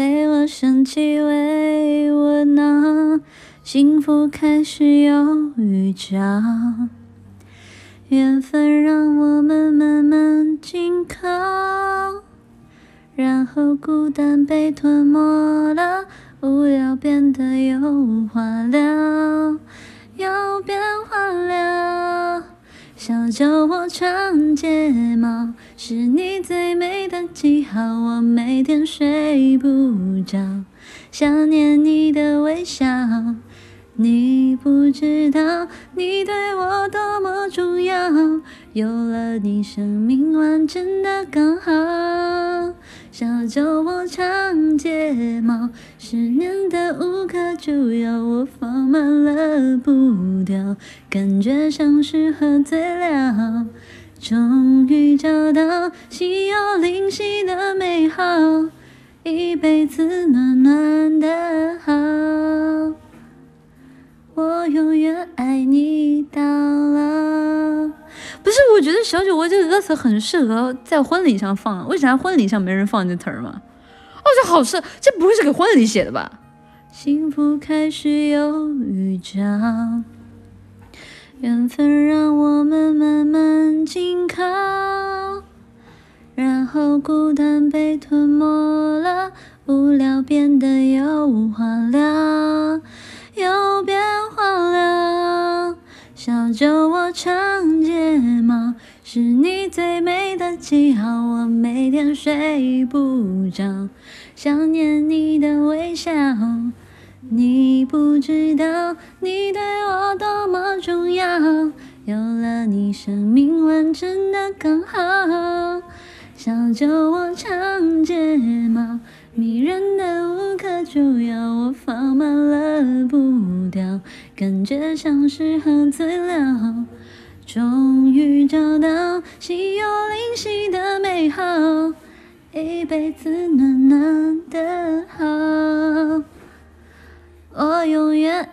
为我生气，为我闹，幸福开始有预兆。缘分让我们慢慢紧靠，然后孤单被吞没了，无聊变得有话聊，有变化了。想叫我长睫毛，是你最美记号。我每天睡不着，想念你的微笑。你不知道，你对我多么重要。有了你，生命完整的刚好。小酒窝长睫毛，思念的无可救药，我放慢了步调，感觉像是喝醉了。终于找到心有灵犀的美好，一辈子暖暖的好，我永远爱你到老。不是，我觉得小酒窝这个歌词很适合在婚礼上放，为啥婚礼上没人放这词儿吗？哦，这好事，这不会是给婚礼写的吧？幸福开始有预兆，缘分让我们慢然后孤单被吞没了，无聊变得有话聊，有变化了。小酒窝长睫毛，是你最美的记号。我每天睡不着，想念你的微笑。你不知道，你对我多么重要。有了你，生命完整的刚好。教我长睫毛，迷人的无可救药。我放慢了步调，感觉像是喝醉了。终于找到心有灵犀的美好，一辈子暖暖的好。我永远。